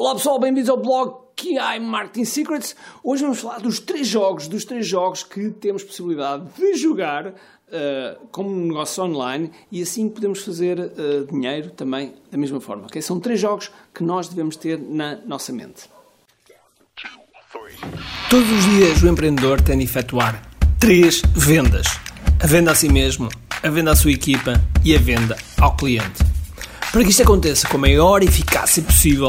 Olá pessoal, bem-vindos ao blog QI Marketing Secrets. Hoje vamos falar dos três jogos, dos três jogos que temos possibilidade de jogar uh, como um negócio online e assim podemos fazer uh, dinheiro também da mesma forma. Okay? São três jogos que nós devemos ter na nossa mente. Todos os dias o empreendedor tem de efetuar três vendas: a venda a si mesmo, a venda à sua equipa e a venda ao cliente. Para que isto aconteça com a maior eficácia possível,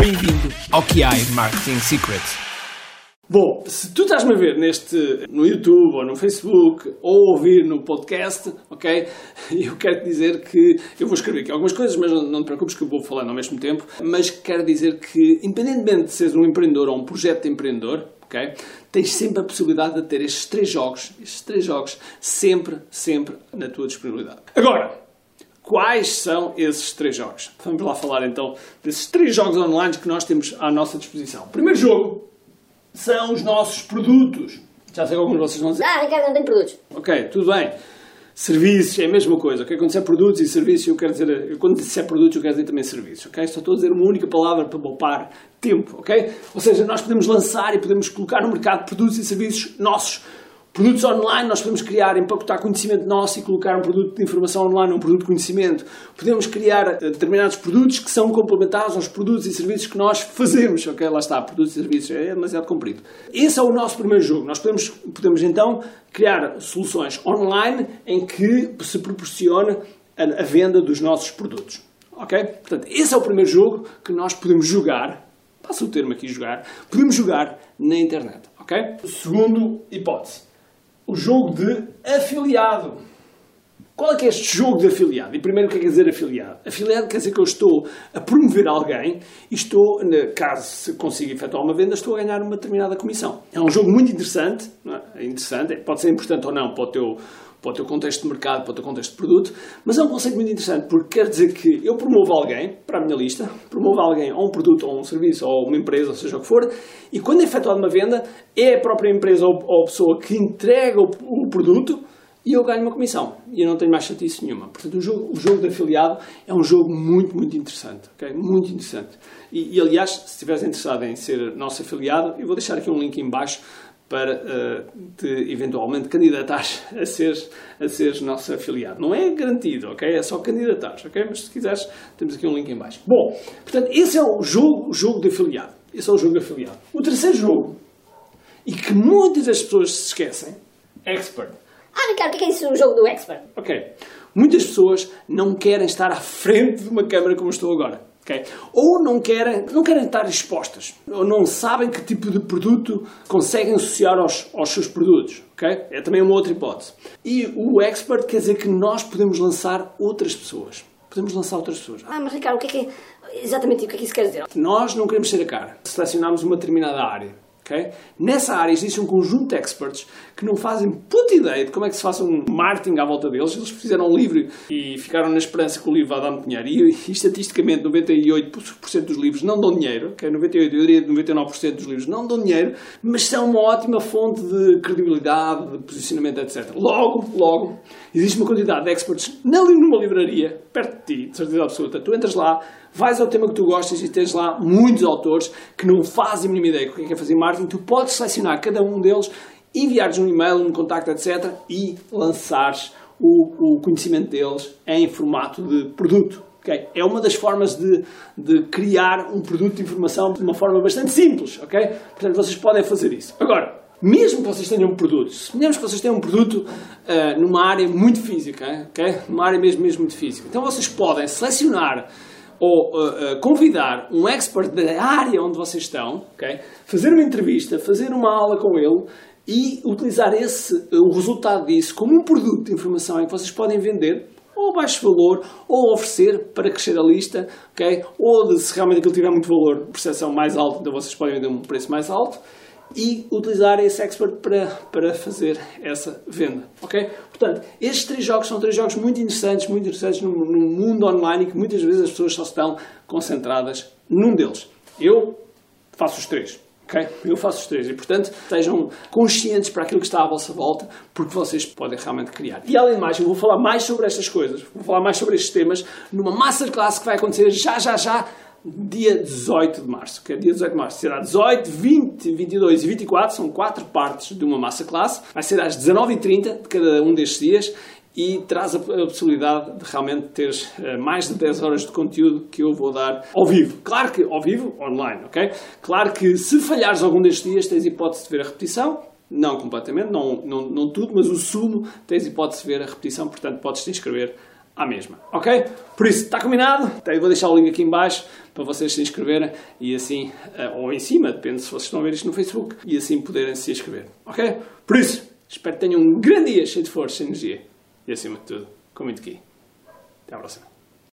Bem-vindo ao QI Marketing Secrets. Bom, se tu estás-me a ver neste, no YouTube ou no Facebook ou ouvir no podcast, ok? Eu quero te dizer que eu vou escrever aqui algumas coisas, mas não, não te preocupes que eu vou falando ao mesmo tempo. Mas quero dizer que, independentemente de seres um empreendedor ou um projeto de empreendedor, ok? Tens sempre a possibilidade de ter estes três jogos, estes três jogos, sempre, sempre na tua disponibilidade. Agora, quais são esses três jogos? Vamos lá falar então desses três jogos online que nós temos à nossa disposição. O primeiro jogo são os nossos produtos. Já sei que alguns de vocês vão dizer. Ah, Ricardo, não tem produtos. Ok, tudo bem. Serviços é a mesma coisa, ok? Quando disser produtos e serviços, eu quero dizer. Quando disser produtos, eu quero dizer também serviços, ok? Só estou a dizer uma única palavra para poupar tempo, ok? Ou seja, nós podemos lançar e podemos colocar no mercado produtos e serviços nossos Produtos online, nós podemos criar, empacotar conhecimento nosso e colocar um produto de informação online, um produto de conhecimento. Podemos criar eh, determinados produtos que são complementares aos produtos e serviços que nós fazemos. Ok, lá está, produtos e serviços, é demasiado comprido. Esse é o nosso primeiro jogo. Nós podemos, podemos então criar soluções online em que se proporcione a, a venda dos nossos produtos. Ok? Portanto, esse é o primeiro jogo que nós podemos jogar, passa o termo aqui jogar, podemos jogar na internet. Ok? Segundo hipótese o jogo de afiliado. Qual é que é este jogo de afiliado? E primeiro o que é que quer dizer afiliado? Afiliado quer dizer que eu estou a promover alguém e estou, caso consiga efetuar uma venda, estou a ganhar uma determinada comissão. É um jogo muito interessante, é? é interessante, pode ser importante ou não para o teu, para o teu contexto de mercado, para o teu contexto de produto, mas é um conceito muito interessante porque quer dizer que eu promovo alguém para a minha lista, promovo alguém a um produto ou um serviço ou uma empresa, ou seja o que for, e quando é efetuada uma venda, é a própria empresa ou, ou a pessoa que entrega o, produto e eu ganho uma comissão. E eu não tenho mais chatice nenhuma. Portanto, o jogo, o jogo de afiliado é um jogo muito, muito interessante. Okay? Muito interessante. E, e aliás, se estiveres interessado em ser nosso afiliado, eu vou deixar aqui um link em baixo para uh, te eventualmente candidatar a seres, a seres nosso afiliado. Não é garantido, ok? É só candidatar, ok? Mas se quiseres, temos aqui um link em baixo. Bom, portanto, esse é o jogo, jogo de afiliado. Esse é o jogo de afiliado. O terceiro jogo, e que muitas das pessoas se esquecem, Expert. Ah, Ricardo, o que é isso, o jogo do Expert? Ok. Muitas pessoas não querem estar à frente de uma câmera como estou agora. Okay? Ou não querem, não querem estar expostas, ou não sabem que tipo de produto conseguem associar aos, aos seus produtos. Okay? É também uma outra hipótese. E o expert quer dizer que nós podemos lançar outras pessoas. Podemos lançar outras pessoas. Ah, mas Ricardo, o que é que é, exatamente o que é que isso quer dizer? Nós não queremos ser a cara. Selecionamos uma determinada área Okay? Nessa área existe um conjunto de experts que não fazem puta ideia de como é que se faça um marketing à volta deles. Eles fizeram um livro e ficaram na esperança que o livro vai dar muito dinheiro. E, e estatisticamente, 98% dos livros não dão dinheiro. Okay? 98, eu diria 99% dos livros não dão dinheiro, mas são uma ótima fonte de credibilidade, de posicionamento, etc. Logo, logo, existe uma quantidade de experts numa livraria, perto de ti, de certeza absoluta. Tu entras lá, vais ao tema que tu gostas e tens lá muitos autores que não fazem a mínima ideia do que é, que é fazer marketing, tu podes selecionar cada um deles, enviares um e-mail, um contacto, etc. e lançares o, o conhecimento deles em formato de produto. Okay? É uma das formas de, de, criar um produto de informação de uma forma bastante simples. Okay? Portanto, vocês podem fazer isso. Agora, mesmo que vocês tenham um produto, suponhamos que vocês tenham um produto uh, numa área muito física, okay? numa área mesmo, mesmo muito física, então vocês podem selecionar ou uh, uh, convidar um expert da área onde vocês estão, okay? fazer uma entrevista, fazer uma aula com ele e utilizar esse, o resultado disso como um produto de informação em que vocês podem vender ou baixo valor, ou oferecer para crescer a lista, ok? Ou de, se realmente aquilo tiver muito valor, percepção mais alta, então vocês podem vender um preço mais alto e utilizar esse expert para, para fazer essa venda, ok? Portanto, estes três jogos são três jogos muito interessantes, muito interessantes no, no mundo online e que muitas vezes as pessoas só estão concentradas num deles. Eu faço os três. Okay? Eu faço os três e, portanto, estejam conscientes para aquilo que está à vossa volta, porque vocês podem realmente criar. E além de mais, eu vou falar mais sobre estas coisas, vou falar mais sobre estes temas numa masterclass que vai acontecer já, já, já, dia 18 de março. Que é dia 18 de março. Será 18, 20, 22 e 24, são quatro partes de uma masterclass. Vai ser às 19h30 de cada um destes dias e traz a, possibilidade de realmente teres uh, mais de 10 horas de conteúdo que eu vou dar ao vivo. Claro que ao vivo, online, ok? Claro que se falhares algum destes dias, tens hipótese de ver a repetição. Não completamente, não, não, não tudo, mas o sumo tens hipótese de ver a repetição, portanto podes te inscrever à mesma, ok? Por isso, está combinado? Então, eu vou deixar o link aqui em baixo para vocês se inscreverem e assim, uh, ou em cima, depende se vocês estão a ver isto no Facebook, e assim poderem se inscrever, ok? Por isso, espero que tenham um grande dia cheio de força e energia e acima de tudo, com muito aqui. Até à próxima.